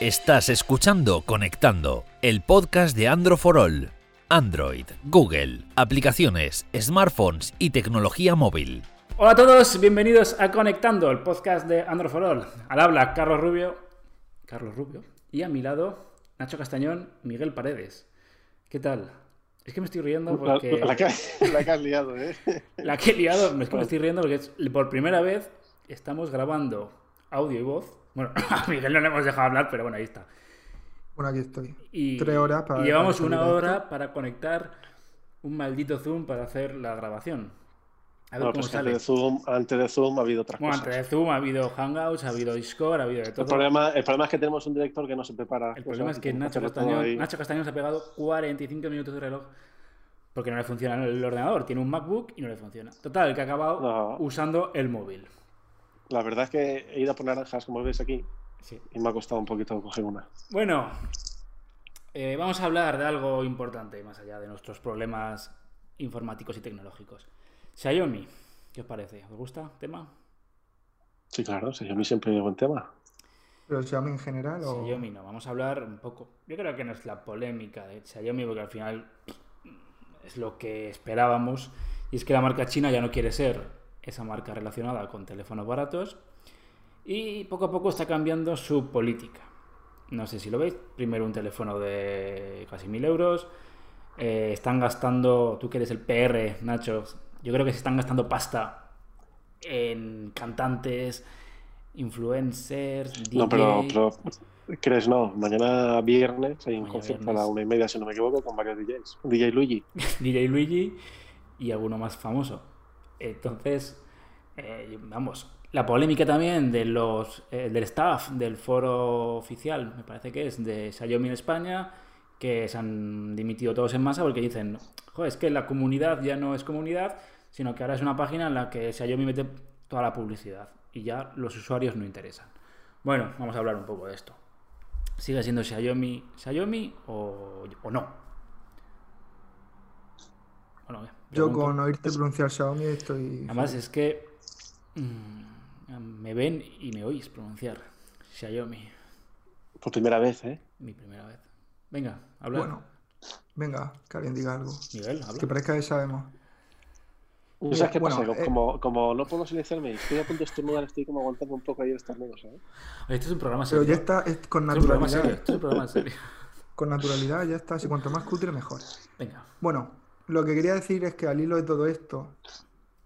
Estás escuchando Conectando, el podcast de Android for All. Android, Google, aplicaciones, smartphones y tecnología móvil. Hola a todos, bienvenidos a Conectando, el podcast de Android for All. Al habla Carlos Rubio, Carlos Rubio, y a mi lado Nacho Castañón, Miguel Paredes. ¿Qué tal? Es que me estoy riendo porque... La, la, que, la que has liado, ¿eh? La que he liado, es que me estoy riendo porque es, por primera vez estamos grabando audio y voz. Bueno, a Miguel no le hemos dejado hablar, pero bueno, ahí está. Bueno, aquí estoy. Y, Tres horas para. y llevamos para una hora esto. para conectar un maldito Zoom para hacer la grabación. A ver No, cómo pues sale. antes de, Zoom, antes de Zoom ha habido otras Bueno, cosas. antes de Zoom ha habido Hangouts, ha habido Discord, ha habido de todo. El problema, el problema es que tenemos un director que no se prepara. El problema es que Nacho Castañón. Nacho Castañón se ha pegado 45 minutos de reloj porque no le funciona el ordenador. Tiene un MacBook y no le funciona. Total, que ha acabado No. usando el móvil. La verdad es que he ido a por naranjas, como veis aquí, Sí. y me ha costado un poquito coger una. Bueno, eh, vamos a hablar de algo importante más allá de nuestros problemas informáticos y tecnológicos. Xiaomi, ¿qué os parece? ¿Os gusta el tema? Sí, claro, mí siempre es buen tema. ¿Pero Xiaomi en general o.? Xiaomi no, vamos a hablar un poco. Yo creo que no es la polémica de Xiaomi, porque al final es lo que esperábamos. Y es que la marca china ya no quiere ser esa marca relacionada con teléfonos baratos. Y poco a poco está cambiando su política. No sé si lo veis. Primero un teléfono de casi mil euros. Eh, están gastando, tú que eres el PR, Nacho, yo creo que se están gastando pasta en cantantes, influencers, No, pero, DJ. pero ¿crees no? Mañana viernes hay un Mañana concierto a la una y media, si no me equivoco, con varios DJs. DJ Luigi. DJ Luigi y alguno más famoso. Entonces, eh, vamos, la polémica también de los eh, del staff del foro oficial, me parece que es de Xiaomi en España, que se han dimitido todos en masa porque dicen, joder, es que la comunidad ya no es comunidad, sino que ahora es una página en la que Xiaomi mete toda la publicidad y ya los usuarios no interesan. Bueno, vamos a hablar un poco de esto. ¿Sigue siendo Xiaomi Xiaomi o, o no? Bueno, Yo con oírte pronunciar Xiaomi estoy. Además es que mm, me ven y me oís pronunciar Xiaomi, Por primera vez, ¿eh? mi primera vez. Venga, habla. Bueno, venga, que alguien diga algo. Miguel, habla. Que parezca que sabemos. ¿No sabes qué Bueno, pasa? eh, Como, como no puedo silenciarme y estoy a punto de estornudar, estoy como aguantando un poco ahí el estornudo, ¿sabes? Esto es un programa Pero serio. ya está es con Esto es un programa serio. naturalidad. Esto es un programa serio. Con naturalidad ya está. Si cuanto más cutre, mejor. Venga. Bueno, lo que quería decir es que al hilo de todo esto,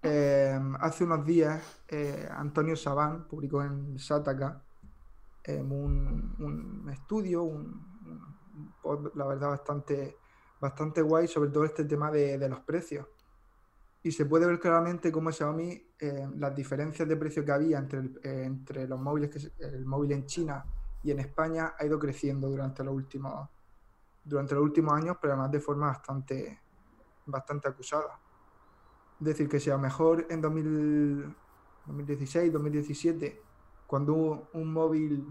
eh, hace unos días eh, Antonio Sabán publicó en Sataka eh, un, estudio, un, un la verdad, bastante, bastante guay sobre todo este tema de, los precios. Y se puede ver claramente cómo Xiaomi, eh, las diferencias de precio que había entre, el- entre los móviles, el móvil en China y en España ha ido creciendo durante los últimos, durante los últimos años, pero además de forma bastante, bastante acusada. Es decir, que sea mejor en 2000 2016, 2017, cuando un, un móvil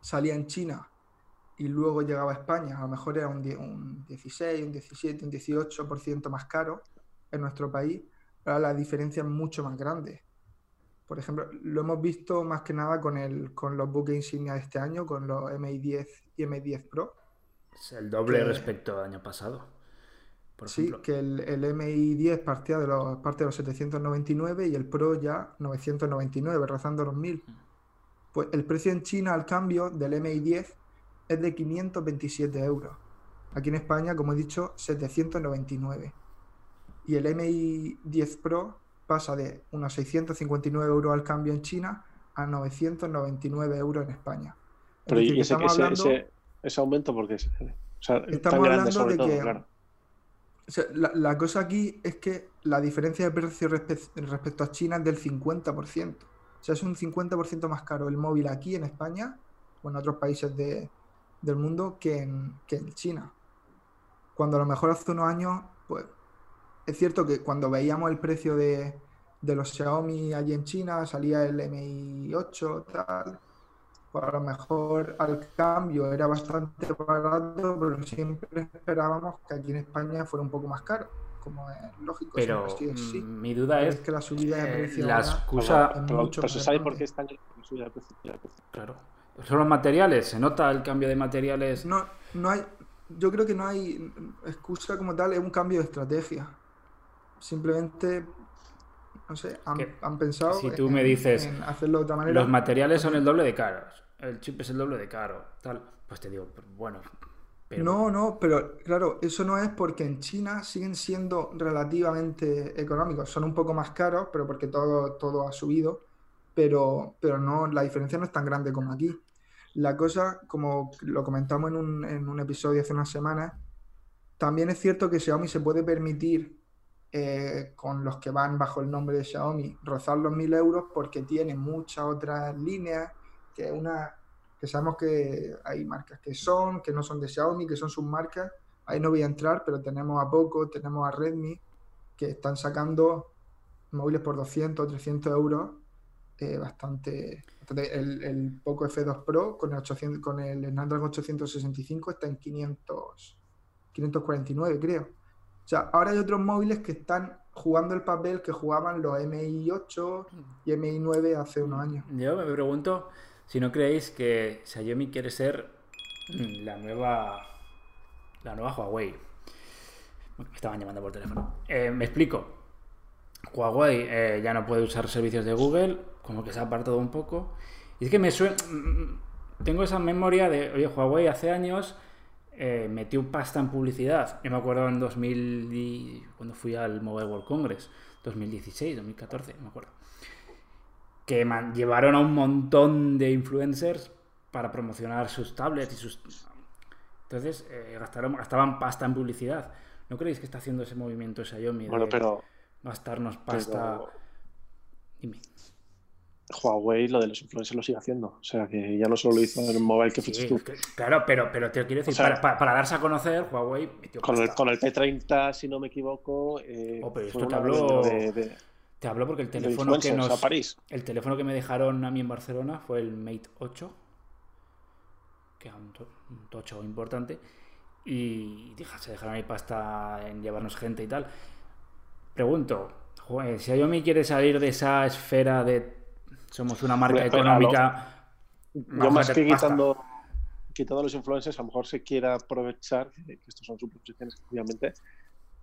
salía en China y luego llegaba a España, a lo mejor era un, un 16, un 17, un 18% más caro en nuestro país, ahora la diferencia es mucho más grande. Por ejemplo, lo hemos visto más que nada con, el, con los buques insignia de este año, con los MI10 y MI10 Pro. Es el doble Que- respecto al año pasado. Por Sí, ejemplo. que el, el MI10 partía de los, parte de los 799 y el Pro ya 999, rozando los 1000. Pues el precio en China al cambio del MI10 es de 527 euros. Aquí en España, como he dicho, 799. Y el MI10 Pro pasa de unos 659 euros al cambio en China a 999 euros en España. Es Pero decir, y que ese, ese, hablando- ese, ese aumento, porque es o sea, tan Estamos grande hablando sobre de todo, que- claro. La, cosa aquí es que la diferencia de precio respe- respecto a China es del 50%. O sea, es un 50% más caro el móvil aquí en España o en otros países de- del mundo que en, que en China. Cuando a lo mejor hace unos años, pues es cierto que cuando veíamos el precio de, de los Xiaomi allí en China, salía el MI8, tal, pues a lo mejor al cambio era bastante barato, pero siempre esperábamos que aquí en España fuera un poco más caro, como es lógico. Pero mm, mi duda es es que la subida de eh, precio la excusa, es Pero, mucho pero se sabe por qué está la subida de precio. ya, claro, ¿Son los materiales? ¿Se nota el cambio de materiales? No, no hay, yo creo que no hay excusa como tal, es un cambio de estrategia. Simplemente, no sé, han, pensado si tú en- me dices, en hacerlo de otra manera. Los materiales son el doble de caros. El chip es el doble de caro. Tal. Pues te digo, bueno. Pero, No, no, pero claro, eso no es porque en China siguen siendo relativamente económicos. Son un poco más caros, pero porque todo, todo ha subido, pero, pero no, la diferencia no es tan grande como aquí. La cosa, como lo comentamos en un, en un episodio hace unas semanas, también es cierto que Xiaomi se puede permitir, eh, con los que van bajo el nombre de Xiaomi, rozar los 1000 euros porque tiene muchas otras líneas, que una que sabemos que hay marcas que son, que no son de Xiaomi, que son sus marcas. Ahí no voy a entrar, pero tenemos a Poco, tenemos a Redmi, que están sacando móviles por 200 o 300 euros. eh, bastante, el Poco F2 Pro con el, 800 con el Snapdragon 865 está en 500, 549, creo. O sea, ahora hay otros móviles que están jugando el papel que jugaban los MI8 y MI9 hace unos años. Yo me pregunto si no creéis que Xiaomi quiere ser mm, la nueva. La nueva Huawei. Me estaban llamando por teléfono. Eh, me explico. Huawei eh, ya no puede usar servicios de Google, como que se ha apartado un poco. Y es que me suena. mm, Tengo esa memoria de, oye, Huawei hace años eh, metió pasta en publicidad. Yo me acuerdo en 2000, y- cuando fui al Mobile World Congress, 2016, 2014, no me acuerdo. Que man- llevaron a un montón de influencers para promocionar sus tablets y sus. Entonces, eh, gastaron, gastaban pasta en publicidad. ¿No creéis que está haciendo ese movimiento Xiaomi de Bueno, pero, gastarnos pasta? pero Dime. Huawei lo de los influencers lo sigue haciendo. O sea, que ya no solo lo hizo en el mobile que Sí, fuiste tú. claro, pero, pero te quiero decir, O sea, para, para- para darse a conocer, Huawei metió Con el, con el P30, si no me equivoco, eh, Oh, pero esto te habló- de, de- Te hablo porque el teléfono que nos. a París. El teléfono que me dejaron a mí en Barcelona fue el Mate 8, que un, to- un tocho importante, y dije, se dejaron ahí pasta en llevarnos gente y tal. Pregunto, joder, si Xiaomi quiere salir de esa esfera de somos una marca pero económica, Yo más que quitando, quitando los influencers, a lo mejor se quiera aprovechar, que estos son suposiciones, obviamente,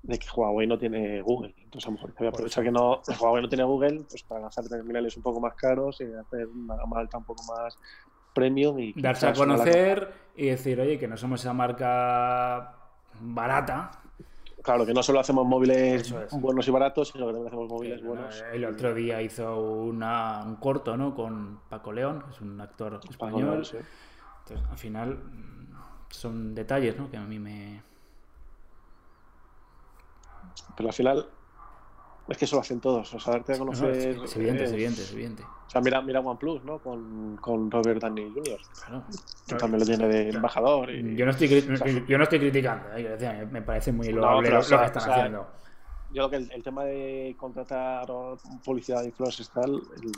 de que Huawei no tiene Google. Entonces, a lo mejor se voy a aprovechar que no, Huawei no tiene Google pues para lanzar terminales un poco más caros y hacer una gama alta un poco más premium y darse a conocer y decir, oye, que no somos esa marca barata. Claro, que no solo hacemos móviles es. buenos y baratos, sino que también hacemos móviles Sí, buenos. no, El otro día hizo una- un corto, ¿no? Con Paco León, que es un actor español. sí. Entonces, al final, son detalles, ¿no? Que a mí me... Pero al final, es que eso lo hacen todos. O sea, darte a No, no, conocer. es, es evidente, es eh, evidente, es evidente. O sea, mira, mira OnePlus, ¿no? Con, con Robert Downey Jr. Claro. que también lo tiene de embajador. Y... Yo no estoy, o sea, yo no estoy criticando, ¿eh? Me- parece muy No, loable pero, lo, o sea, lo que están o sea, haciendo. Yo creo que el, el tema de contratar publicidad de influencers y tal, el-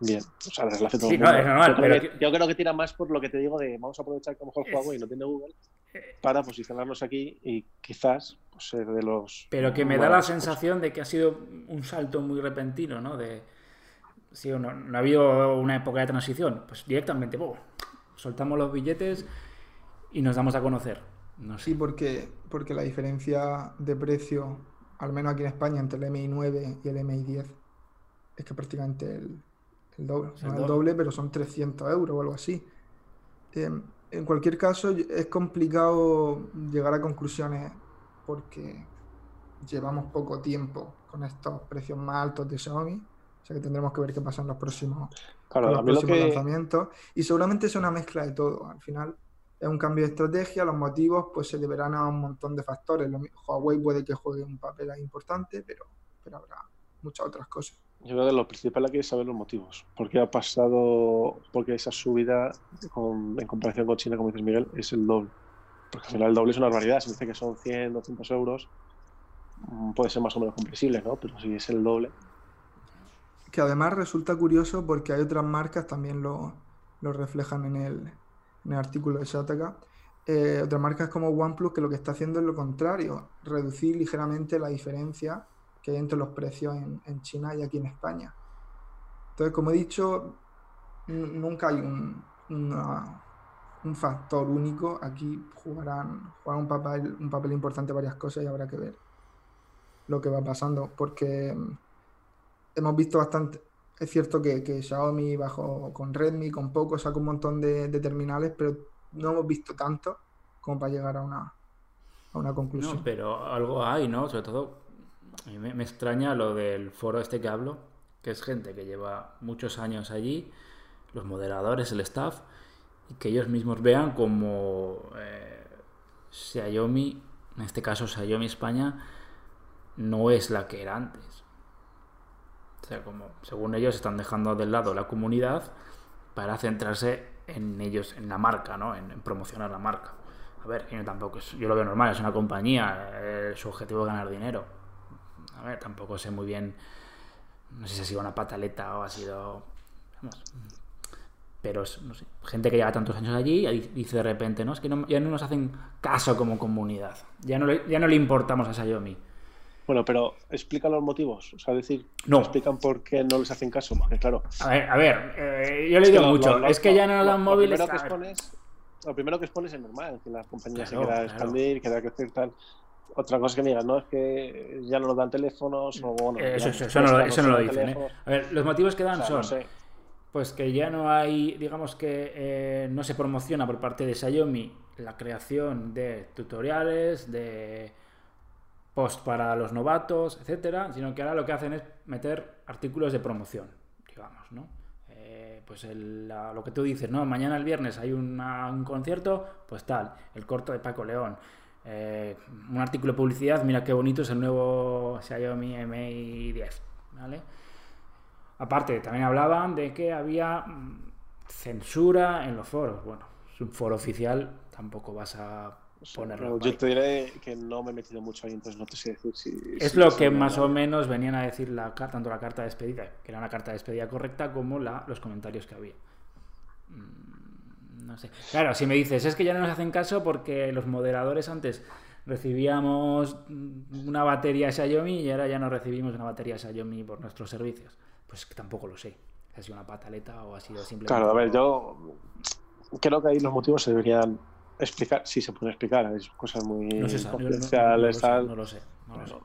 bien. O sea, les hace todo Sí, el no, mundo. es normal, yo, creo pero que, que- yo creo que tira más por lo que te digo de vamos a aprovechar que a lo mejor Es- Huawei no tiene Google Para posicionarnos aquí y quizás pues, ser de los. Pero que me da la sensación de que ha sido un salto muy repentino, ¿no? De, sí, no, no ha habido una época de transición. Pues directamente, ¡pum! soltamos los billetes y nos damos a conocer. No sé. Sí, porque, porque la diferencia de precio, al menos aquí en España, entre el MI9 y el MI10, es que prácticamente el, el doble. Es No el el doble. doble, pero son 300 euros o algo así. Eh, en cualquier caso, es complicado llegar a conclusiones porque llevamos poco tiempo con estos precios más altos de Xiaomi. O sea que tendremos que ver qué pasa en los próximos, Claro, los que. lanzamientos. Y seguramente es una mezcla de todo. Al final es un cambio de estrategia. Los motivos pues se deberán a un montón de factores. Huawei puede que juegue un papel ahí importante, pero, pero habrá muchas otras cosas. Yo creo que lo principal aquí es saber los motivos. ¿Por qué ha pasado, porque esa subida en comparación con China, como dices Miguel, es el doble? Porque al final el doble es una barbaridad. Si dice que son 100, 200 euros, mm, puede ser más o menos comprensible, ¿no? Pero si es el doble, Que además resulta curioso porque hay otras marcas, también lo, lo reflejan en el, en el artículo de Shataka, eh, otras marcas como OnePlus que lo que está haciendo es lo contrario, reducir ligeramente la diferencia que hay entre los precios en, en China y aquí en España. Entonces, como he dicho, nunca hay un, una- un factor único, aquí jugarán, jugarán un papel, un papel importante varias cosas y habrá que ver lo que va pasando, porque mm, hemos visto bastante, es cierto que, que Xiaomi bajó con Redmi, con Poco, sacó un montón de, de terminales, pero no hemos visto tanto como para llegar a una, a una conclusión. No, pero algo hay, ¿no? Sobre todo, me, me extraña lo del foro este que hablo, que es gente que lleva muchos años allí, los moderadores, el staff, y que ellos mismos vean como eh, Xiaomi, en este caso Xiaomi España, no es la que era antes. O sea, como según ellos están dejando de lado la comunidad para centrarse en ellos, en la marca, ¿no? En, promocionar la marca. A ver, yo tampoco yo lo veo normal, es una compañía, eh, su objetivo es ganar dinero. A ver, tampoco sé muy bien, no sé si ha sido una pataleta o ha sido, vamos, pero es, no sé, gente que lleva tantos años allí y dice de repente, no, es que no- ya no nos hacen caso como comunidad, ya no le, ya no le importamos a Xiaomi. Bueno, pero explica los motivos. O sea, decir, No. explican por qué no les hacen caso. Porque, claro, A ver, a ver, eh, yo le digo mucho, lo- es que ya no lo- dan lo móviles. primero que a ver, expones- lo primero que expones es normal, que la compañía se Claro, quiera claro. expandir, quiera crecer tal. Otra cosa que me digan, no, es que ya no nos dan teléfonos o bueno. eh, eso, eso, no, eso no lo dicen. ¿eh? A ver, los motivos que dan O sea, son no sé. Pues que ya no hay, digamos que eh, no se promociona por parte de Xiaomi la creación de tutoriales, de post para los novatos, etcétera, sino que ahora lo que hacen es meter artículos de promoción, digamos, ¿no? Eh, pues el- la- lo que tú dices, ¿no? Mañana el viernes hay una- un concierto, pues tal, el corto de Paco León. Eh, un artículo de publicidad, mira qué bonito es el nuevo Xiaomi Mi 10, ¿vale? Aparte, también hablaban de que había mm, censura en los foros. Bueno, es un foro oficial, tampoco vas a ponerlo. Yo te diré que no me he metido mucho ahí, entonces no te sé decir si. Es si lo que más o menos venían a decir la, tanto la carta de despedida, que era una carta de despedida correcta, como la, los comentarios que había. Mm, No sé. Claro, si me dices, es que ya no nos hacen caso porque los moderadores antes recibíamos una batería Xiaomi y ahora ya no recibimos una batería Xiaomi por nuestros servicios. Pues tampoco lo sé. ¿Ha sido una pataleta o ha sido simplemente.? Claro, a ver, yo creo que ahí los motivos se deberían explicar, si se pueden explicar, hay cosas muy No yo no- no- no confidenciales, lo sé. No lo sé.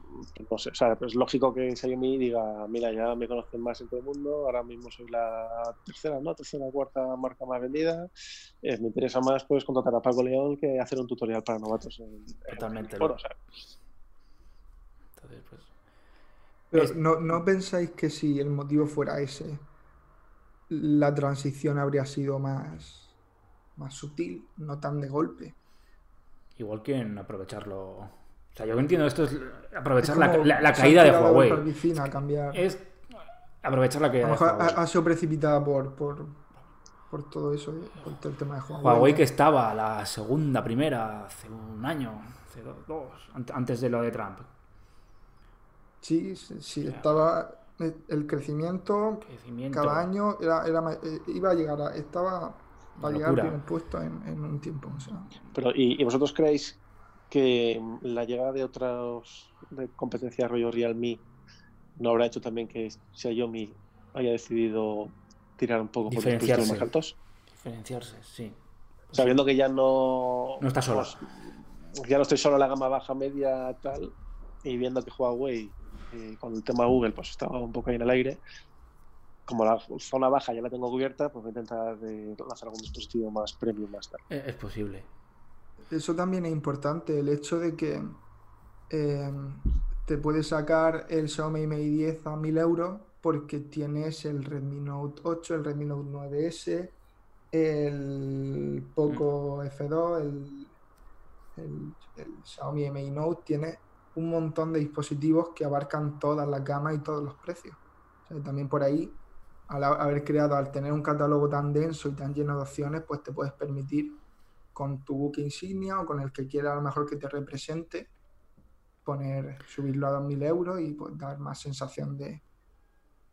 no sé, o sea, es lógico que Xiaomi diga, mira, ya me conocen más en todo el mundo, ahora mismo soy la tercera, ¿no? Tercera o cuarta marca más vendida, eh, me interesa más pues contratar a Paco León que hacer un tutorial para novatos en, en Totalmente, el foro, ¿no? o sea, Entonces, pues. Pero Es- ¿no, ¿no pensáis que si el motivo fuera ese, la transición habría sido más, más sutil, no tan de golpe? Igual que en aprovecharlo. O sea, yo entiendo esto es aprovechar Es la, la- la caída de Huawei. a cambiar. Es aprovechar la A caída lo de mejor ha, Huawei. ha sido precipitada por, por, por todo eso, ¿eh? por todo el tema de Huawei. Huawei que estaba la segunda, primera, hace un año, hace do- dos, ant- antes de lo de Trump. Sí, sí, sí, estaba el crecimiento Crecimiento. cada año era, era eh, iba a llegar a, estaba para llegar locura. primer puesto en, en un tiempo. o sea. Pero, ¿y, y vosotros creéis que la llegada de otras de competencia rollo Realme no habrá hecho también que Xiaomi haya decidido tirar un poco por los más altos? Diferenciarse, sí. Sabiendo que ya no. No está sola. pues, ya no estoy solo en la gama baja, media, tal. Y viendo que Huawei, eh, con el tema Google, pues estaba un poco ahí en el aire. Como la zona baja ya la tengo cubierta, pues voy a intentar eh, lanzar algún dispositivo más premium más tarde. Eh, Es posible. Eso también es importante, el hecho de que eh, te puedes sacar el Xiaomi Mi 10 a 1000 euros porque tienes el Redmi Note 8, el Redmi Note 9S, el Poco F2, el, el- el Xiaomi Mi Note, tiene un montón de dispositivos que abarcan todas las gamas y todos los precios. O sea, también por ahí, al ha- haber creado, al tener un catálogo tan denso y tan lleno de opciones, pues te puedes permitir con tu buque insignia o con el que quiera a lo mejor que te represente, poner, subirlo a 2.000 euros y pues, dar más sensación de,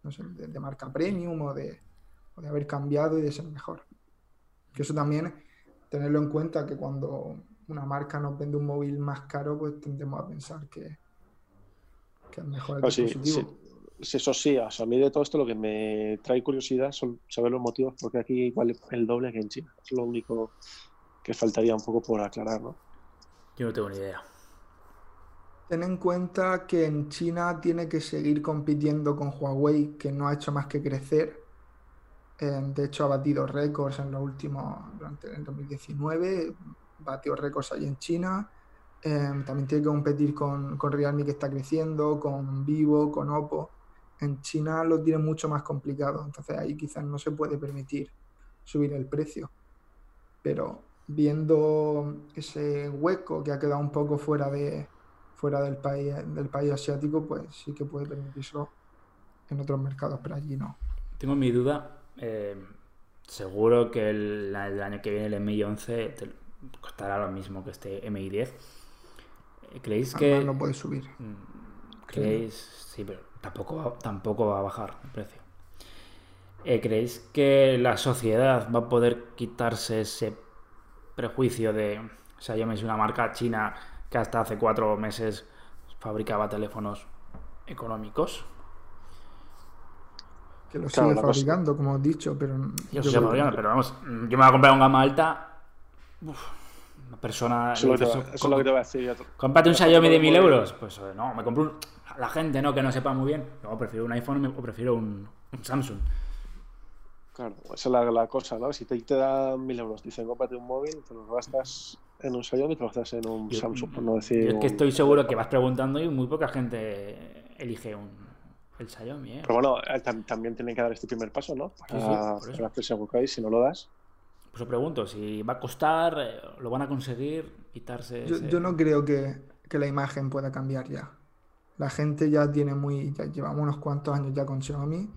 no sé, de, de marca premium o de, o de haber cambiado y de ser mejor. Que eso también, tenerlo en cuenta que cuando una marca nos vende un móvil más caro, pues tendemos a pensar que, que es mejor el sí, dispositivo. sí. si eso sí, o sea, a mí de todo esto lo que me trae curiosidad son saber los motivos porque aquí vale el doble que en China. Es lo único que faltaría un poco por aclarar, ¿no? Yo no tengo ni idea. Ten en cuenta que en China tiene que seguir compitiendo con Huawei, que no ha hecho más que crecer. Eh, de hecho, ha batido récords en los últimos, durante el 2019, batió récords ahí en China. Eh, también tiene que competir con, con Realme que está creciendo, con Vivo, con Oppo. En China lo tiene mucho más complicado, entonces ahí quizás no se puede permitir subir el precio. Pero viendo ese hueco que ha quedado un poco fuera de fuera del país del país asiático, pues sí que puede permitírselo en otros mercados, pero allí no. Tengo mi duda. eh, seguro que el, el año que viene el MI 11 te costará lo mismo que este MI 10. Eh, ¿Creéis que no puede subir. Mm, ¿Creéis? Sí, pero tampoco va, tampoco va a bajar el precio. Eh, ¿Creéis que la sociedad va a poder quitarse ese prejuicio de. Me soy una marca china que hasta hace cuatro meses fabricaba teléfonos económicos? Que lo Claro, sigue cosa- fabricando, como he dicho, pero Yo, que- pero vamos, yo me voy a comprar un gama alta. uf, una persona. Eso es lo que te dices, va- eso es lo que te voy a decir. Cómprate un Xiaomi de por 1000 móvil. euros. Pues eh, no, me compro un. La gente no, que no sepa muy bien. No, prefiero un iPhone o prefiero un, un Samsung. Claro, esa es la, la cosa, ¿no? Si te, te dan mil euros, dicen cómprate un móvil, te los gastas en un Xiaomi y te los gastas en un Yo- Samsung, por no decir. Yo es que un- estoy seguro que vas preguntando y muy poca gente elige un, el Xiaomi, ¿eh? Pero bueno, eh, tam- también tienen que dar este primer paso, ¿no? Para, Sí, sí, para hacerse si no lo das. Pues os pregunto, si va a costar, eh, lo van a conseguir quitarse. Yo, ese- yo no creo que, que la imagen pueda cambiar ya. La gente ya tiene muy. Ya llevamos unos cuantos años ya con Xiaomi.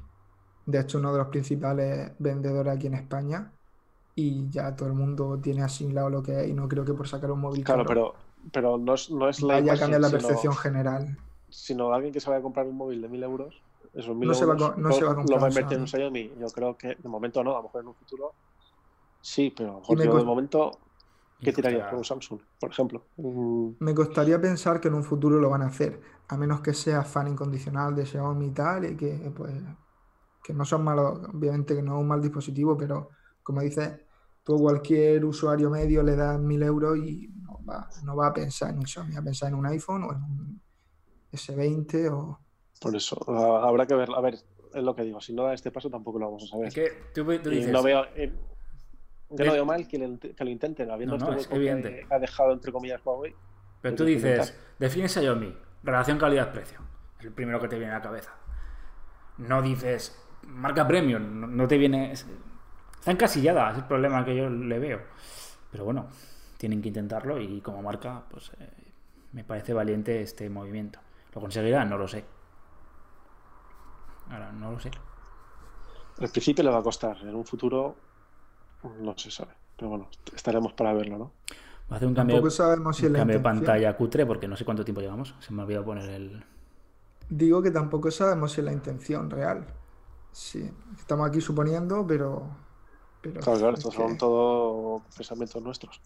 De hecho, uno de los principales vendedores aquí en España. Y ya todo el mundo tiene asimilado lo que es. Y no creo que por sacar un móvil Claro, caro pero, pero no es, no es la vaya a cambiar la sino- percepción general. sino alguien que se vaya a comprar un móvil de mil euros, esos mil No se va euros, no se va a comprar lo va a invertir en un Xiaomi. Yo creo que de momento no, a lo mejor en un futuro sí, pero a lo mejor yo de momento, ¿qué tiraría por un Samsung, por ejemplo? Mm, Me costaría pensar que en un futuro lo van a hacer. A menos que sea fan incondicional de Xiaomi y tal. Y que, pues. Que no son malos. Obviamente que no es un mal dispositivo. Pero como dices, tú a cualquier usuario medio le das mil euros y no va, no va a pensar en un Xiaomi. Va a pensar en un iPhone o en un S20 o. Por eso, habrá que ver, a ver, es lo que digo, si no da este paso tampoco lo vamos a saber. Es que tú, dices. no veo, eh, yo no veo mal que, le- que lo intenten, habiendo No, no, este es hueco evidente. que ha dejado entre comillas Huawei. Pero tú dices, define Xiaomi, relación calidad-precio. Es el primero que te viene a la cabeza. No dices, marca premium, no, no te viene... es- Está encasillada, es el problema que yo le veo. Pero bueno, tienen que intentarlo y como marca, pues eh, me parece valiente este movimiento. ¿Lo conseguirán? No lo sé. Ahora, no lo sé. Al principio le va a costar, en un futuro no se sabe. Pero bueno, estaremos para verlo, ¿no? Va a hacer un cambio, sabemos si un cambio de pantalla cutre porque no sé cuánto tiempo llevamos. Se me ha olvidado poner el... Digo que tampoco sabemos si es la intención real. Sí, estamos aquí suponiendo, pero. pero Claro, claro, es estos que son todo pensamientos nuestros.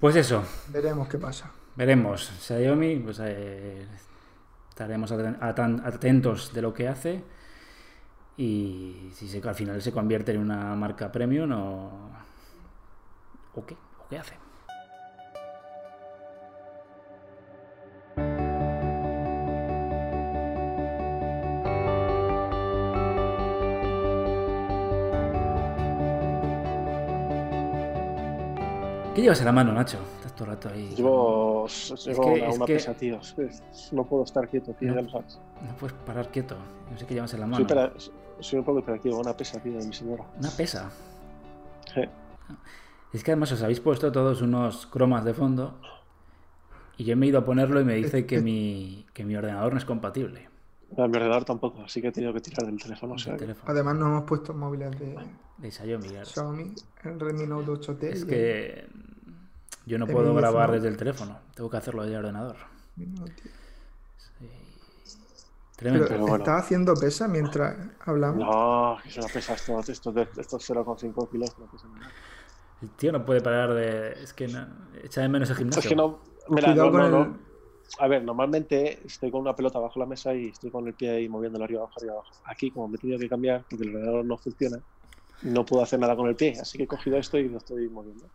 Pues eso, Veremos qué pasa. Veremos. Xiaomi, pues eh, estaremos atentos de lo que hace y si se, al final se convierte en una marca premium o, o qué, o qué hace. Llevas en la mano, Nacho? Estás todo el rato ahí. Llevo, llevo que- una, una que- pesa, tío. Es que No puedo estar quieto, tío, No. ya lo sabes. No puedes parar quieto. No sé qué llevas en la Soy, mano. pera- soy un poco hiperactivo, una pesa, tío, de mi señora. Una pesa. Sí. Es que además os habéis puesto todos unos cromas de fondo y yo me he ido a ponerlo y me dice que mi, que mi ordenador no es compatible. A mi ordenador tampoco, así que he tenido que tirar del teléfono. O sea, teléfono Además, nos hemos puesto móviles de de Xiaomi. Xiaomi, el Redmi Note 8T. Es y que yo no puedo grabar 10 desde el teléfono. Tengo que hacerlo desde el ordenador. Tremendo. Pero, Pero bueno. ¿estás haciendo pesa mientras hablamos? No, que es una pesa esto, esto, de- estos 0,5 kilos. No nada. El tío no puede parar de... Es que no... echa de menos el gimnasio. Es que no. Mira, Cuidado no, con no, el, no. a ver, normalmente estoy con una pelota bajo la mesa y estoy con el pie ahí moviéndolo arriba abajo, arriba abajo. Aquí, como me he tenido que cambiar porque el ordenador no funciona, no puedo hacer nada con el pie, así que he cogido esto y lo estoy moviendo.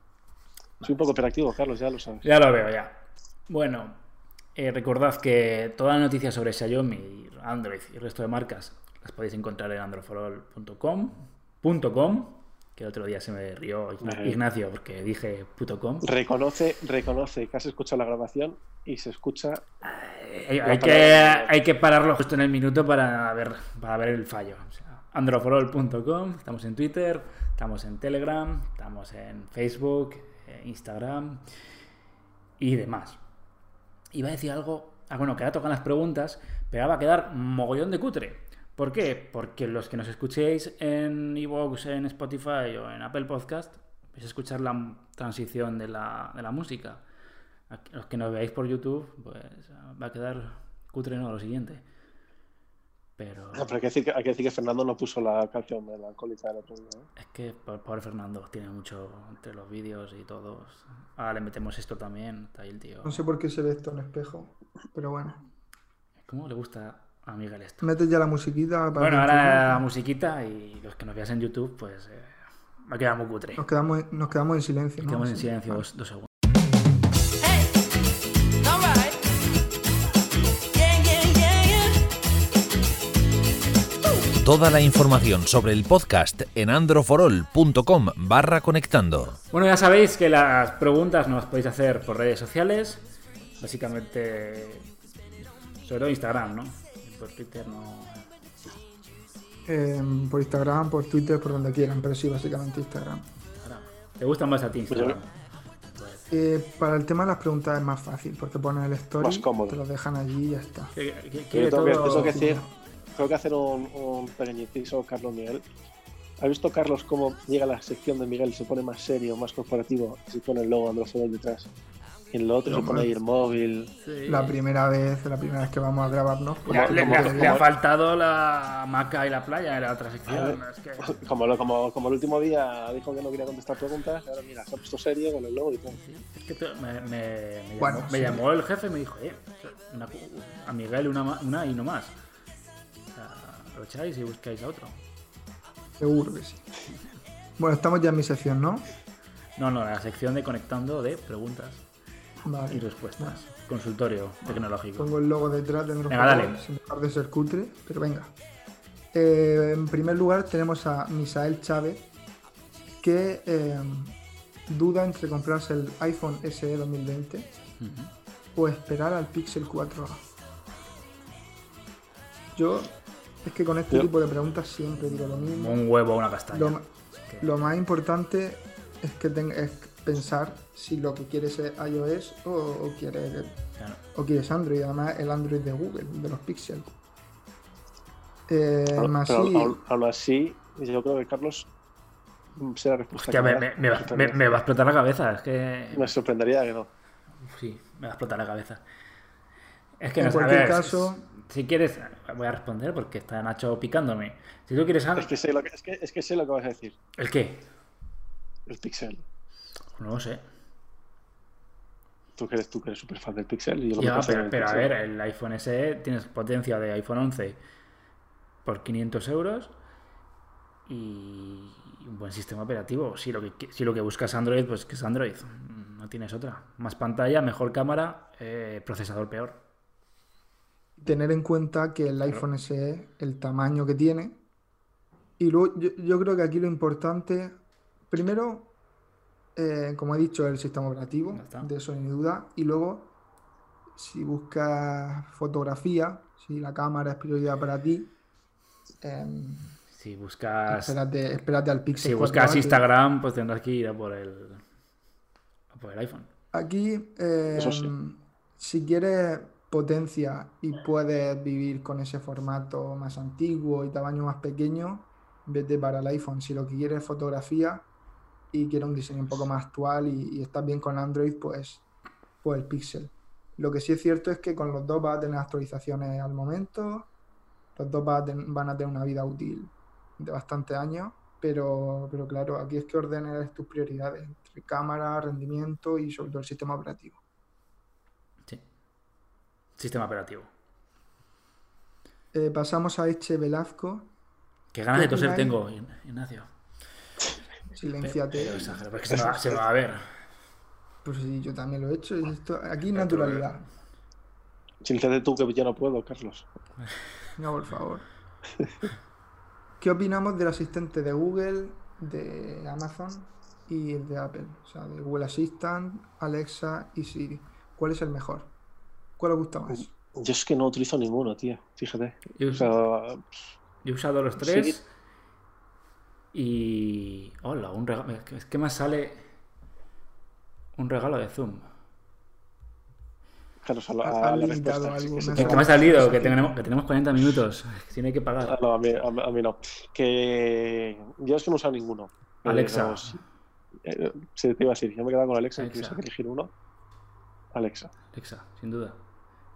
Soy un poco operativo, Carlos, ya lo sabes. Ya lo veo, ya. Bueno, eh, recordad que todas las noticias sobre Xiaomi, Android y el resto de marcas las podéis encontrar en androforall.com que el otro día se me rió Ignacio porque dije puto com. Reconoce, reconoce que has escuchado la grabación y se escucha. hay, que, hay que pararlo justo en el minuto para ver, para ver el fallo. O androforall.com, estamos en Twitter, estamos en Telegram, estamos en Facebook, eh, Instagram y demás. Iba a decir algo. Ah, bueno, que ahora tocan las preguntas, pero va a quedar mogollón de cutre. ¿Por qué? Porque los que nos escuchéis en Evox, en Spotify o en Apple Podcast, vais a escuchar la transición de la, de la música. Los que nos veáis por YouTube, pues va a quedar cutre no lo siguiente. Pero... hay, que decir que, hay que decir que Fernando no puso la canción melancólica del otro día. Es que pobre Fernando tiene mucho entre los vídeos y todos. Ahora le metemos esto también. Está ahí el tío. No sé por qué se ve esto en espejo, pero bueno. ¿Cómo le gusta a Miguel esto. Metes ya la musiquita. bueno, ahora la musiquita y los que nos veas en YouTube, pues eh, va a quedar muy cutre. Nos quedamos, nos quedamos en silencio. Nos quedamos en silencio dos, segundos. Toda la información sobre el podcast en androforol.com barra conectando. Bueno, ya sabéis que las preguntas nos podéis hacer por redes sociales, básicamente, sobre todo Instagram, ¿no? por Twitter no. Em, por Instagram, por Twitter, por donde quieran, pero sí, básicamente Instagram. ¿Te gusta más a ti Instagram? Eh, para el tema de las preguntas es más fácil, porque pones el story, más cómodo. te lo dejan allí y ya está. tengo, que, decir, tengo que hacer un, un pequeño inciso, Carlos Miguel. ¿Has visto, Carlos, cómo llega la sección de Miguel? Se pone más serio, más corporativo, se pone el logo Android detrás en lo otro se pone ahí el móvil. La primera vez, la primera vez que vamos a grabarnos. Pues, le, ha, faltado la maca y la playa en la otra sección. como, como, como, el último día dijo que no quería contestar preguntas, ahora mira, se ha puesto serio con el logo y todo. Es que me, me, llamó, me llamó, el jefe y me dijo, eh, a Miguel una, una y no más. Aprovecháis y buscáis a otro. Seguro que sí. Bueno, estamos ya en mi sección, ¿no? No, no, la sección de conectando de preguntas y respuestas. Consultorio tecnológico. Pongo el logo detrás de nuestro venga, sin dejar de ser cutre, pero venga. Eh, en primer lugar tenemos a Misael Chávez, que eh, duda entre comprarse el iPhone SE 2020 o esperar al Pixel 4A. Yo es que con este tipo de preguntas siempre digo lo mismo. Un huevo, una castaña. Lo, más importante es que pensar si lo que quieres es iOS o, quieres, o quieres Android, además el Android de Google, de los Pixel. Eh, aún, así, yo creo que Carlos será respuesta. me, me, va, a explotar la cabeza. Es que... Me sorprendería que no. Sí, me va a explotar la cabeza. Es que en cualquier caso. Si, quieres, voy a responder porque está Nacho picándome. Si tú quieres Es que sé lo que, es que, es que sé lo que vas a decir. ¿El qué? El Pixel. No lo sé. Tú que eres, tú que eres súper fan del Pixel. Y yo pero, a ver, el iPhone SE tienes potencia de iPhone 11 por 500 euros y un buen sistema operativo. Si lo que, si lo que buscas Android, pues que es Android. No tienes otra. Más pantalla, mejor cámara, eh, procesador peor. Tener en cuenta que el iPhone SE, el tamaño que tiene. Y luego yo, yo creo que aquí lo importante, primero, eh, como he dicho, el sistema operativo, de eso ni duda. Y luego, si buscas fotografía, si la cámara es prioridad para ti, em, si buscas. Espérate, al Pixel. Si buscas Instagram, pues tendrás que ir a por el, por el iPhone. Aquí, em, si quieres potencia y puedes vivir con ese formato más antiguo y tamaño más pequeño, vete para el iPhone. Si lo que quieres es fotografía, y quiere un diseño un poco más actual y, estás bien con Android, pues, pues el Pixel. Lo que sí es cierto es que con los dos vas a tener actualizaciones al momento, los dos van a, tener una vida útil de bastantes años, pero, pero claro, aquí es que ordenes tus prioridades entre cámara, rendimiento y sobre todo el sistema operativo. Sistema operativo. Eh, pasamos a Eche Velasco. Qué ganas de ¿Qué toser tengo, Ignacio. Silenciate. Pero exagero, porque se va, se va a ver. Pues sí, yo también lo he hecho. esto, aquí naturalidad. Silenciate tú que yo no puedo, Carlos. No, por favor. ¿Qué opinamos del asistente de Google, de Amazon y el de Apple? O sea, de Google Assistant, Alexa y Siri. ¿Cuál es el mejor? ¿Cuál os gusta más? Yo es que no utilizo ninguno, tío. Fíjate. Yo, O sea, yo he usado los tres. Sí. Y. Hola, un regalo. Es que más sale. Un regalo de Zoom. Carlos, a la, a ha la limitado respuesta. algo, que se me Que, ha te me ha salido, que tenemos, que tenemos 40 minutos. Que tiene que Ah, pagar. no, a mí, a mí- a mí no. Que yo es que no he usado ninguno. Alexa. sí, eh, sí, te iba a decir, yo me he quedado con Alexa y Alexa. que elegir uno. Alexa. Alexa, sin duda.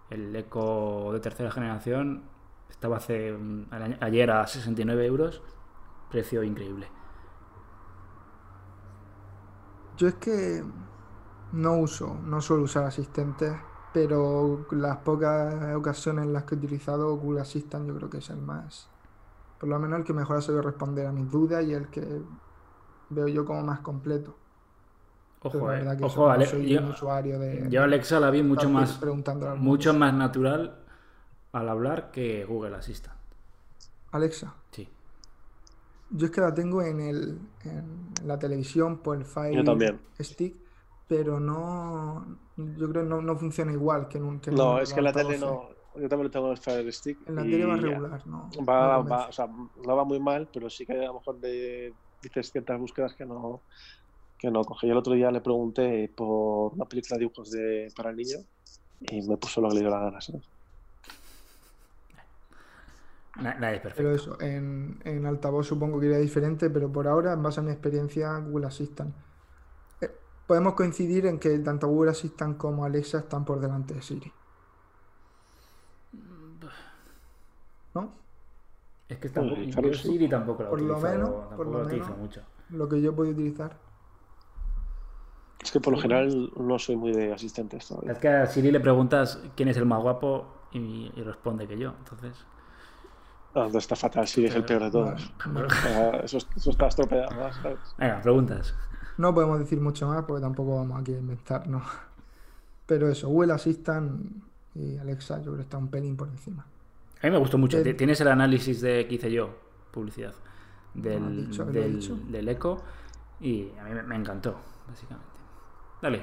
El Eco de tercera generación estaba hace año- ayer a 69 euros. Precio increíble. Yo es que no uso, no suelo usar asistentes, pero las pocas ocasiones en las que he utilizado Google Assistant yo creo que es el más, por lo menos el que mejor ha sabido responder a mis dudas y el que veo yo como más completo. Ojo, la eh. verdad que Ojo, eso, no Ale- soy yo, un usuario de... yo Alexa la vi mucho más, mucho más natural al hablar que Google Assistant. Alexa, Sí. yo es que la tengo en, el, en la televisión por el Fire Yo también. Stick, pero no, yo creo que no, no funciona igual que en un que en No, un es que en la tele no. Yo también lo tengo en el Fire Stick. En la y tele va regular, ¿no? Va, no va, o sea, no va muy mal, pero sí que a lo mejor de, dices ciertas búsquedas que no, que no coge. Yo el otro día le pregunté por una película de dibujos de, para el niño y me puso lo que le dio la gana, ¿sabes? Na- Nadie es perfecto. Pero eso, en, en altavoz supongo que iría diferente, pero por ahora, en base a mi experiencia, Google Assistant. Eh, podemos coincidir en que tanto Google Assistant como Alexa están por delante de Siri. ¿No? Es que tampoco, sí. Siri tampoco la Por lo menos- por lo menos. mucho. Lo que yo puedo utilizar. Es que por lo general no soy muy de asistentes todavía. Es que a Siri le preguntas quién es el más guapo y, y responde que yo. Entonces, Ah, no, está fatal, sí, es el peor de todos. Eso, eso está estropeado, ¿sabes? venga, preguntas. No podemos decir mucho más porque tampoco vamos aquí a inventarnos. Pero eso, Google Assistant y Alexa, yo creo que está un pelín por encima. A mí me gustó mucho. Tienes el análisis de que hice yo, publicidad, del, No, dicho, del, del eco y a mí me, me encantó, básicamente. Dale.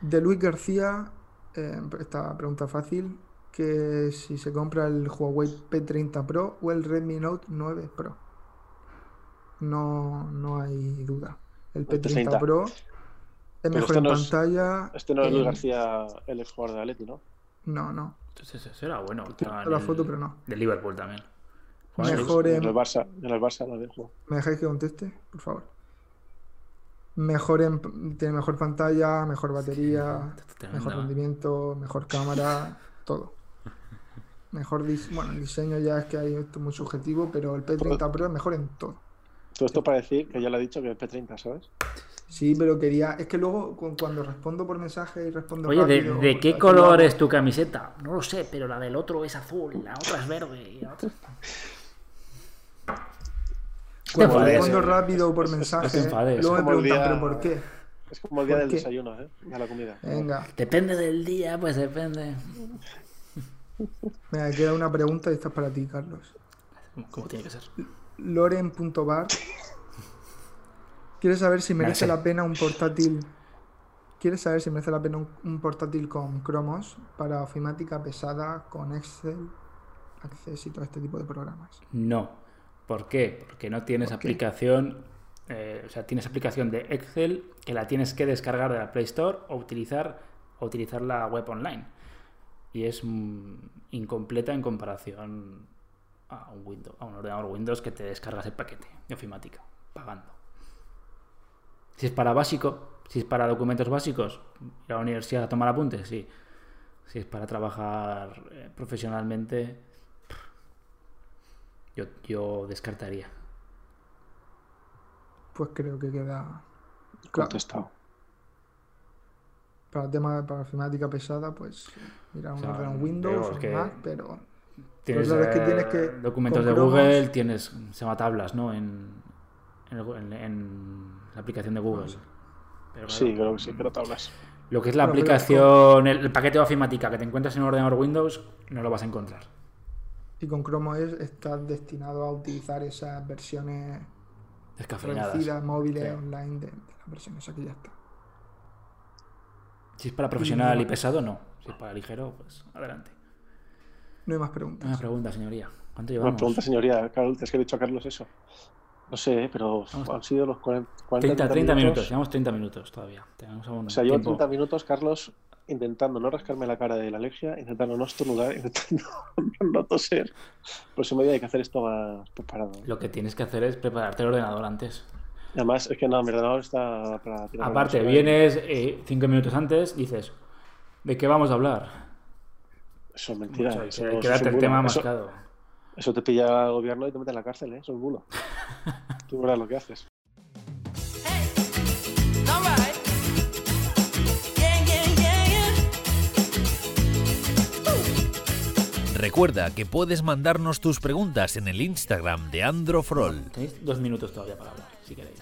De Luis García, eh, esta pregunta fácil, que si se compra el Huawei P30 Pro o el Redmi Note 9 Pro. No, no hay duda. El El P30 P30. Pro es Pero mejor este en no es- pantalla. Este no es Luis García, el ex jugador de Atleti, ¿no? No, no. Entonces, eso era bueno. estaba en la el- foto, pero no. De Liverpool también. Mejor en en- el Barça, en el Barça también jugó. ¿Me dejáis que conteste? Por favor. Mejor en- tiene mejor pantalla, mejor batería, mejor rendimiento, mejor cámara, todo. Mejor bueno, el diseño ya es que hay esto muy subjetivo, pero el P30 Pro es mejor en todo. Todo esto para decir que ya lo he dicho que el P30, ¿sabes? Sí, pero quería. Es que luego cu- cuando respondo por mensaje y respondo Oye, ¿de, rápido, de qué aquí color es tu camiseta? No lo sé, pero la del otro es azul, la otra es verde. y la otra- Cuando respondo rápido por Es- es- mensaje, luego me Es como el preguntan, día- ¿pero por qué? Es como el día ¿Por del qué? desayuno, ¿eh? De la comida. Venga, Depende del día, pues depende. me queda una pregunta y esta es para ti, Carlos. ¿Cómo tiene que ser? Loren.bar ¿Quieres saber si merece la pena un portátil? ¿Quieres saber si merece la pena un, un portátil con Chromos para ofimática pesada, con Excel, Access y todo este tipo de programas? No. ¿Por qué? Porque no tienes aplicación, eh, o sea, tienes aplicación de Excel que la tienes que descargar de la Play Store o utilizar, o utilizar la web online. Y es mm, incompleta en comparación a un Windows, a un ordenador Windows que te descargas el paquete de ofimática, pagando. Si es para básico, si es para documentos básicos, ir a la universidad a tomar apuntes, sí. Si es para trabajar eh, profesionalmente, yo, yo descartaría. Pues creo que queda claro. Contestado. para tema para informática pesada, pues mira, un O sea, Windows o que Mac, pero Tienes claro, es que eh, tienes que- documentos de Google, tienes, se llama tablas, ¿no? En, en, el- en- en la aplicación de Google. Pero claro, Sí, creo que sí, pero tablas. Lo que es la Bueno, pero aplicación, el, el paquete de ofimática que te encuentras en un ordenador Windows, no lo vas a encontrar. Y con Chrome OS estás destinado a utilizar esas versiones Descafeinadas. reducidas, móviles, Sí. online de, de las versiones aquí ya está. Si es para profesional y pesado, no. Si es para ligero, pues adelante. No hay más preguntas. Una pregunta, señoría. ¿Cuánto Una llevamos? pregunta, señoría. Carlos, es que he dicho a Carlos eso. No sé, pero Vamos. han sido los 40, 30, 30 minutos. minutos. Llevamos 30 minutos todavía. Tenemos O sea, llevo tiempo. 30 minutos, Carlos, intentando no rascarme la cara de la alergia, intentando no estornudar, intentando no toser. Próximo día hay que hacer esto más preparado. Lo que tienes que hacer es prepararte el ordenador antes. Y además, es que no, mi ordenador está para tirar Aparte, la vienes 5 minutos antes, dices, ¿de qué vamos a hablar? Eso es mentira. Mucho, hay eso, que- hay darte el tema. Eso- mascado. Eso te pilla el gobierno y te mete en la cárcel, ¿eh? Eso es bulo. Tú verás lo que haces. Recuerda que puedes mandarnos tus preguntas en el Instagram de Androfrol. Tenéis dos minutos todavía para hablar, si queréis.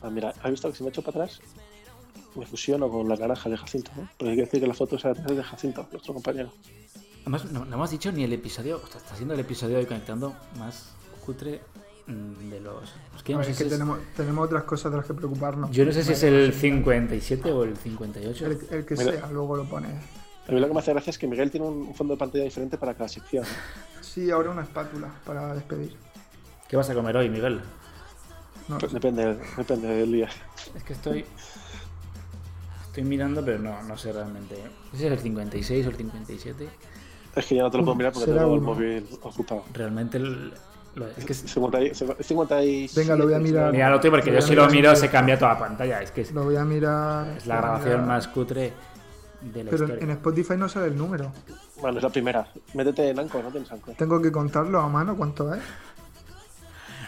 Ah, mira, ¿has visto que si me echo para atrás? Me fusiono con la naranja de Jacinto, ¿no? Pero hay que decir que la foto es de Jacinto, nuestro compañero. Además, no, no hemos dicho ni el episodio, o sea, está siendo el episodio de Conectando más cutre mm, de los... Es que no ver, sé es que si es- tenemos, tenemos otras cosas de las que preocuparnos. Yo no sé si es el 57 o el 58. El, el que Mira. sea, luego lo pones. A mí lo que me hace gracia es que Miguel tiene un fondo de pantalla diferente para cada sección. Sí, ahora una espátula para despedir. ¿Qué vas a comer hoy, Miguel? No, Pues depende, depende del día. Es que estoy... Estoy mirando, pero no, no sé realmente. ¿eh? No sé si es el 56 o el 57. Es que ya no te lo puedo mirar porque tengo el móvil ocupado. Realmente el- lo- es que es- 50 y- 57, Venga, lo voy a mirar. Mira, lo tengo porque yo si lo miro se cambia toda la pantalla. Es que es, Lo voy a mirar. es la grabación mirar. más cutre de la Pero historia. en Spotify no sale el número. Bueno, es la primera. Métete en Anchor, no tienes Anchor. Tengo que contarlo a mano cuánto es.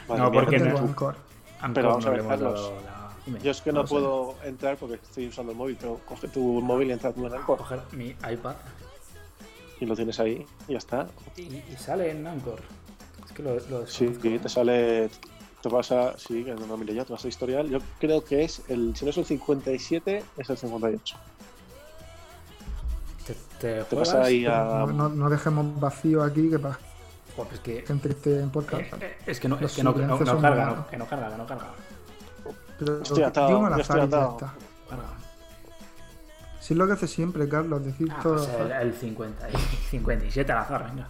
Madre No, mía, porque No no tengo no- Anchor. Anchor Pero vamos no a ver, Carlos. la-. Yo es que no No sé. puedo entrar porque estoy usando el móvil, pero coge tu móvil y entra tú en Anchor coger mi iPad y lo tienes ahí y ya está. y, y sale en Anchor. Es que lo, lo Sí, y te sale. Te vas a. Sí, que no lo mire yo, te vas a historial. Yo creo que es el. Si no es el 57, es el 58. Te, te Te ahí a. No, no- no dejemos vacío aquí que para Joder, es que, gente que esté en podcast. eh, eh, es que no, es que no, no- carga, no, que no carga, que no carga. Pero estoy atado, yo estoy está. Si es lo que hace siempre, Carlos, decir Ah, todo. pues el, el 50 y 57 al azar, venga.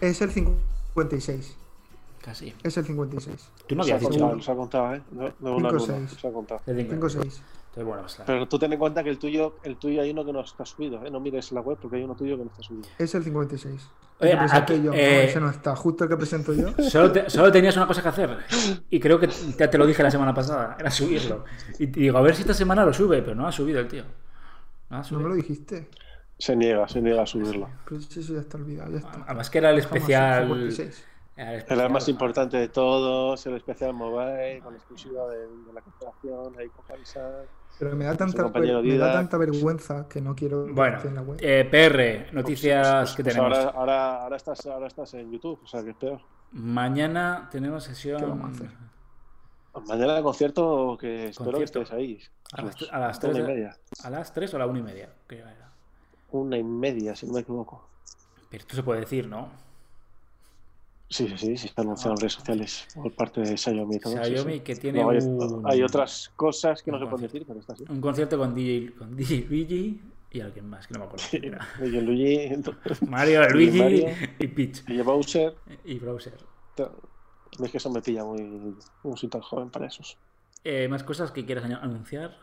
Es el 56. Casi. Es el 56. Tú no habías dicho. ha contado, ¿eh? No, no nos ha contado. de 50. 56. Entonces, bueno, pues, Pero tú ten en cuenta que el tuyo, el tuyo hay uno que no está subido, ¿eh? No mires la web porque hay uno tuyo que no está subido. Es el 56. Oye, el que presenté aquí, yo. eh, No, ese no está. Justo el que presento yo. Solo, te- solo tenías una cosa que hacer. Y creo que ya te lo dije la semana pasada. Era subirlo. Y te digo, a ver si esta semana lo sube. Pero no ha subido el tío. No ha No subido. me lo dijiste. Se niega, se niega a subirlo. Pero sí, ya está olvidado. Ya está. Además que era el especial... 56. Era el especial, más importante de todos, el especial mobile, con la exclusiva de, de la corporación, ahí con Javisar. Pero me da tanta, me da tanta vergüenza que no quiero Bueno, en la web. eh, PR, noticias Pues- que pues tenemos. Ahora, ahora, ahora, estás, ahora estás en YouTube, o sea que es peor. Mañana tenemos ¿Qué sesión vamos a hacer? Mañana el concierto que espero Concierto. que estés ahí. a las, a las Una 3 y media. a las 3 o a la 1 y media. creo era. Una y media, si no me equivoco. Pero esto se puede decir, ¿no? Sí, sí, sí, sí, está anunciado en redes sociales por parte de Xiaomi todo. sí, Xiaomi sí. que tiene No, hay, un, hay otras cosas que no se pueden decir, pero está así. un concierto con DJ, con DJ Luigi y alguien más, que no me acuerdo. el Luigi, Mario, Luigi Mario. y Peach y Bowser. y Browser. Es que eso me pilla muy. No soy tan joven para esos. Eh, ¿Más cosas que quieras anunciar?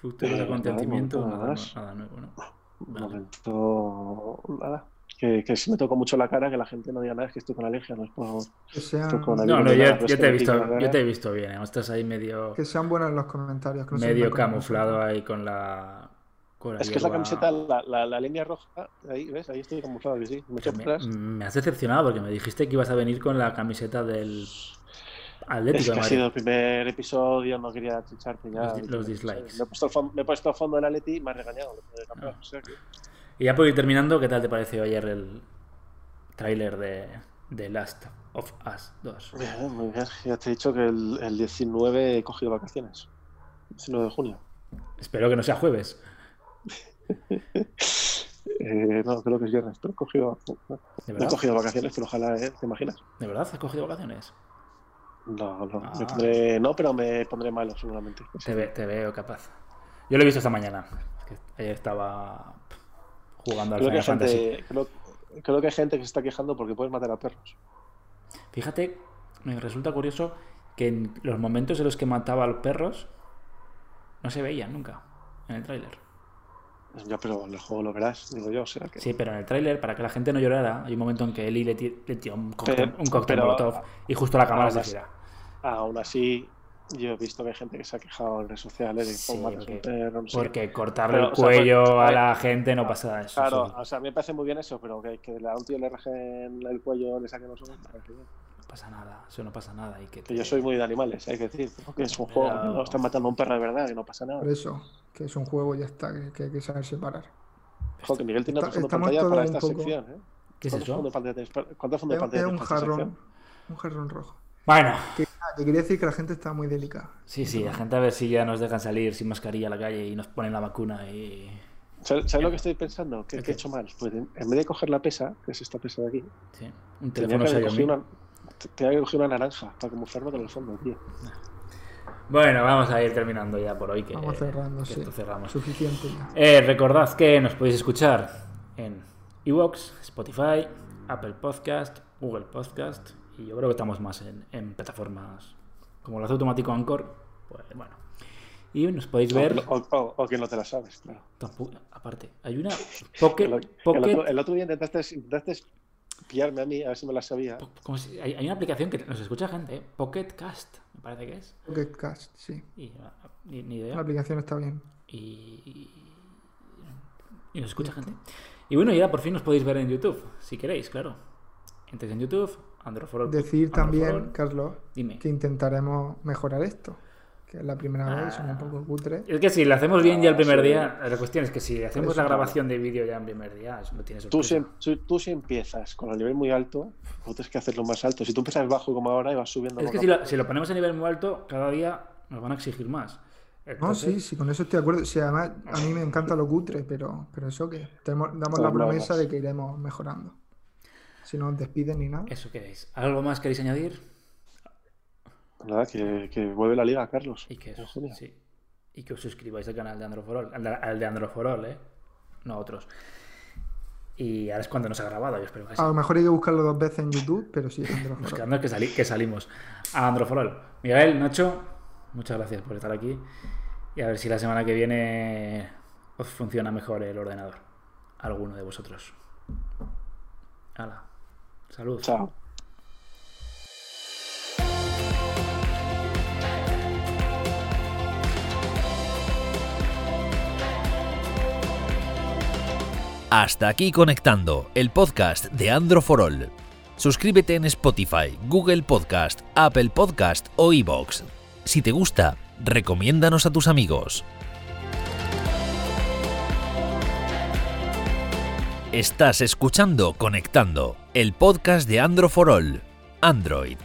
Futuros Eh, acontecimientos, nada, nada, más. nada nuevo, ¿no? Vale. momento. Nada. Que, que si me toco mucho la cara, que la gente no diga nada, es que estoy con alergia, no es por. Que sean, Esto con No, no, yo, nada, yo te he visto, me pica la yo te he cara. visto bien. ¿eh? Estás ahí medio, que sean buenos los comentarios. Que no medio como camuflado ahí con la. Con Es que es la camiseta, la, la, la línea roja. Ahí, ¿ves? Ahí estoy camuflado, que sí. Me Me, me has decepcionado porque me dijiste que ibas a venir con la camiseta del. Atlético Es de que ha sido el primer episodio, no quería chicharte ya. Los los dislikes. Me he puesto, el fon- me he puesto a fondo del Atleti y me ha regañado. de campeón, o sea que- Y ya por ir terminando, ¿qué tal te pareció ayer el tráiler de, de Last of Us 2? Bien, muy bien. Ya te he dicho que el, el 19 he cogido vacaciones. 19 de junio. Espero que no sea jueves. Eh, no, creo que es viernes, pero he cogido, ¿De no he cogido vacaciones, pero ojalá, ¿eh? ¿te imaginas? ¿De verdad has cogido vacaciones? No, no, Ah. me pondré, no, pero me pondré malo seguramente. Te, ve- te veo capaz. Yo lo he visto esta mañana. Es que ayer estaba jugando al Creo que, hay Final Fantasy. gente, creo, creo que hay gente que se está quejando porque puedes matar a perros. Fíjate, me resulta curioso que en los momentos en los que mataba a los perros no se veían nunca en el tráiler. Ya, pero en el juego lo verás, digo yo. O sea que... Sí, pero en el tráiler, para que la gente no llorara, hay un momento en que Eli le, ti- le tira un cóctel, Pero- un cóctel pero- molotov y justo la cámara se gira. Aún así, yo he visto que hay gente que se ha quejado en redes sociales de Sí, cómo matas a porque- un perro, no sé. Porque cortarle Pero, el o sea, cuello pues, a la gente no pasa eso. Claro, eso o sea, a mí me parece muy bien eso, pero que, que a un tío le rajen el cuello, le saquen los ojos, no pasa nada, eso no pasa nada. Y que Que te- yo soy muy de animales, hay que decir, porque es un Pero- juego, que no están matando a un perro de verdad, que no pasa nada. Por eso, que es un juego ya está, que, que hay que saber separar. Joder, que Miguel tiene Está- fondo pantalla para esta poco- sección, ¿eh? ¿Qué es ¿Cuántos eso? fondos de pantalla ¿Cuántos fondos de pantalla es jarrón, un jarrón rojo. Bueno, Que, ah, que quería decir que la gente está muy delicada. sí, sí, la gente a ver si ya nos dejan salir sin mascarilla a la calle y nos ponen la vacuna y... ¿Sabes lo que estoy pensando? ¿Qué, ¿El qué he hecho mal? Pues en vez de coger la pesa, que es esta pesa de aquí, Sí, un tenía teléfono que, haber Xiaomi. cogido una, tenía que coger una naranja para camuflarme con el fondo, tío. Bueno, vamos a ir terminando ya por hoy. Que, Vamos cerrando, que sí. esto cerramos. Suficiente ya. Eh, recordad que nos podéis escuchar en Evox, Spotify, Apple Podcast, Google Podcast y yo creo que estamos más en, en plataformas como el hace automático Anchor. Pues bueno. Y nos podéis ver. O, o- o que no te la sabes, claro. tampoco- aparte, hay una Pocket. El, el Pocket otro, el otro día intentaste, intentaste pillarme a mí, a ver si me la sabía. po- ¿cómo se- hay, hay una aplicación que nos escucha gente, ¿eh? Pocket Cast, me parece que es. Pocket Cast, sí. Y, ah, ni, ni idea. La aplicación está bien. y, y nos escucha gente. Y bueno, ya por fin nos podéis ver en YouTube, si queréis, claro. Entréis en YouTube, Androforol. Decir también, Androforol. Carlos, Dime. que intentaremos mejorar esto. Que es la primera Ah. vez, son un poco cutre. Es que si lo hacemos bien ya el primer sí. día, la cuestión es que si hacemos la claro. grabación de vídeo ya en primer día, eso no tiene Tú si, tú, tú si empiezas con el nivel muy alto, tienes que hacerlo más alto. Si tú empiezas bajo como ahora y vas subiendo. Es que si lo, si lo ponemos a nivel muy alto, cada día nos van a exigir más. No, sí, sí, con eso estoy de acuerdo. Sí, además, a mí me encanta lo cutre, pero, pero eso que tenemos, damos la promesa de que iremos mejorando. Si no despiden ni nada. Eso queréis. ¿Algo más queréis añadir? Nada, que, que vuelve la liga, Carlos. Y que, os, sí. y que os suscribáis al canal de Androforol. Al de, al de Androforol, ¿eh? No otros. Y ahora es cuando nos ha grabado, yo espero que sí. A lo mejor hay que buscarlo dos veces en YouTube, pero sí, es Android. Buscando que, sali- que salimos a Androforol. Miguel, Nacho, muchas gracias por estar aquí. Y a ver si la semana que viene os funciona mejor el ordenador. Alguno de vosotros. Hala. Salud. Chao. Hasta aquí conectando el podcast de Andro for All. Suscríbete en Spotify, Google Podcast, Apple Podcast o iBox. Si te gusta, recomiéndanos a tus amigos. Estás escuchando Conectando, el podcast de Andro for All. Android,